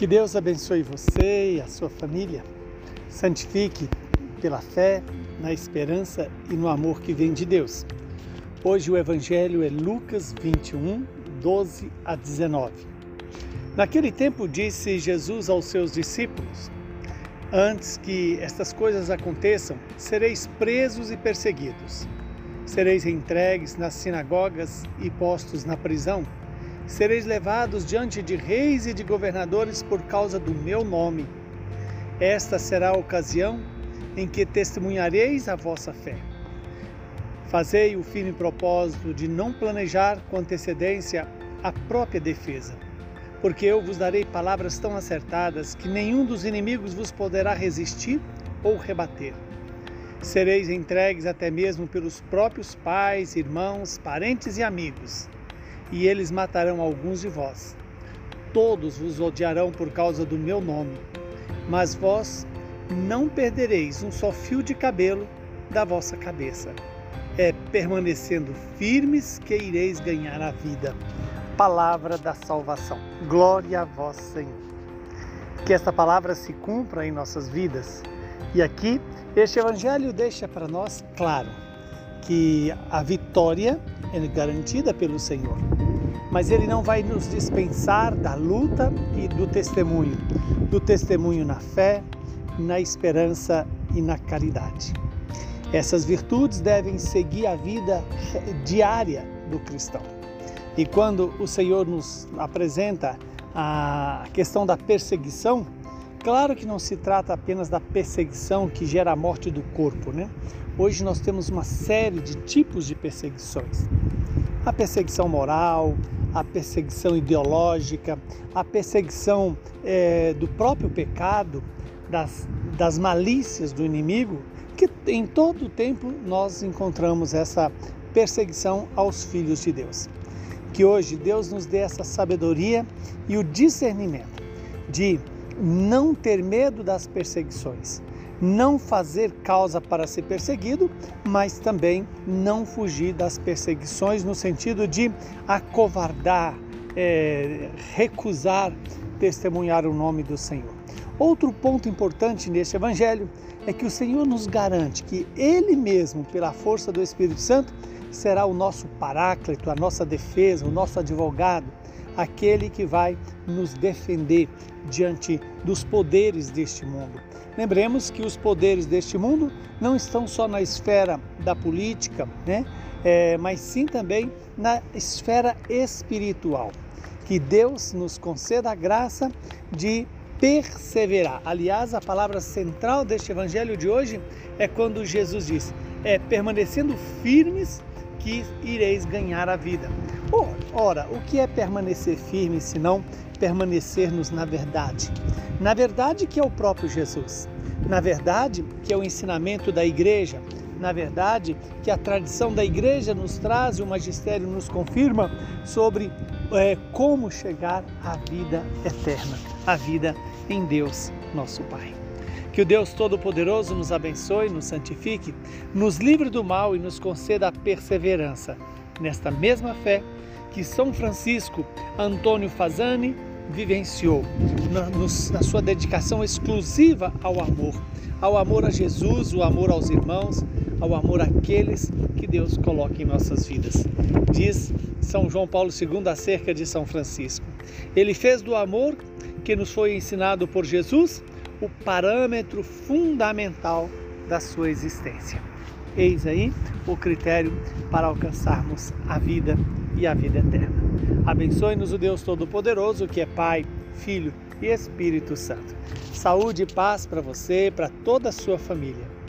Que Deus abençoe você e a sua família. Santifique pela fé, na esperança e no amor que vem de Deus. Hoje o Evangelho é Lucas 21, 12 a 19. Naquele tempo disse Jesus aos seus discípulos: Antes que estas coisas aconteçam, sereis presos e perseguidos. Sereis entregues nas sinagogas e postos na prisão sereis levados diante de reis e de governadores por causa do meu nome. Esta será a ocasião em que testemunhareis a vossa fé. Fazei o firme propósito de não planejar com antecedência a própria defesa, porque eu vos darei palavras tão acertadas que nenhum dos inimigos vos poderá resistir ou rebater. Sereis entregues até mesmo pelos próprios pais, irmãos, parentes e amigos e eles matarão alguns de vós. Todos vos odiarão por causa do meu nome, mas vós não perdereis um só fio de cabelo da vossa cabeça. É permanecendo firmes que ireis ganhar a vida. Palavra da salvação. Glória a vós, Senhor. Que esta palavra se cumpra em nossas vidas. E aqui, este evangelho deixa para nós claro que a vitória é garantida pelo Senhor mas Ele não vai nos dispensar da luta e do testemunho, do testemunho na fé, na esperança e na caridade. Essas virtudes devem seguir a vida diária do cristão. E quando o Senhor nos apresenta a questão da perseguição, claro que não se trata apenas da perseguição que gera a morte do corpo, né? Hoje nós temos uma série de tipos de perseguições. A perseguição moral, a perseguição ideológica, a perseguição é, do próprio pecado, das, das malícias do inimigo, que em todo o tempo nós encontramos essa perseguição aos filhos de Deus. Que hoje Deus nos dê essa sabedoria e o discernimento de não ter medo das perseguições, não fazer causa para ser perseguido, mas também não fugir das perseguições no sentido de acovardar, é, recusar testemunhar o nome do Senhor. Outro ponto importante neste evangelho é que o Senhor nos garante que Ele mesmo, pela força do Espírito Santo, será o nosso paráclito, a nossa defesa, o nosso advogado, aquele que vai nos defender diante dos poderes deste mundo. Lembremos que os poderes deste mundo não estão só na esfera da política, né? É, mas sim também na esfera espiritual. Que Deus nos conceda a graça de perseverar. Aliás, a palavra central deste evangelho de hoje é quando Jesus diz: é permanecendo firmes que ireis ganhar a vida. Ora, o que é permanecer firme se não permanecermos na verdade? Na verdade, que é o próprio Jesus. Na verdade, que é o ensinamento da igreja. Na verdade, que a tradição da igreja nos traz e o magistério nos confirma sobre é, como chegar à vida eterna, a vida em Deus, nosso Pai. Que o Deus Todo-Poderoso nos abençoe, nos santifique, nos livre do mal e nos conceda a perseverança nesta mesma fé que São Francisco Antônio Fazani vivenciou na, na sua dedicação exclusiva ao amor, ao amor a Jesus, o amor aos irmãos, ao amor àqueles que Deus coloca em nossas vidas. Diz São João Paulo II acerca de São Francisco. Ele fez do amor que nos foi ensinado por Jesus o parâmetro fundamental da sua existência. Eis aí o critério para alcançarmos a vida e a vida eterna. Abençoe-nos o Deus Todo-Poderoso, que é Pai, Filho e Espírito Santo. Saúde e paz para você e para toda a sua família.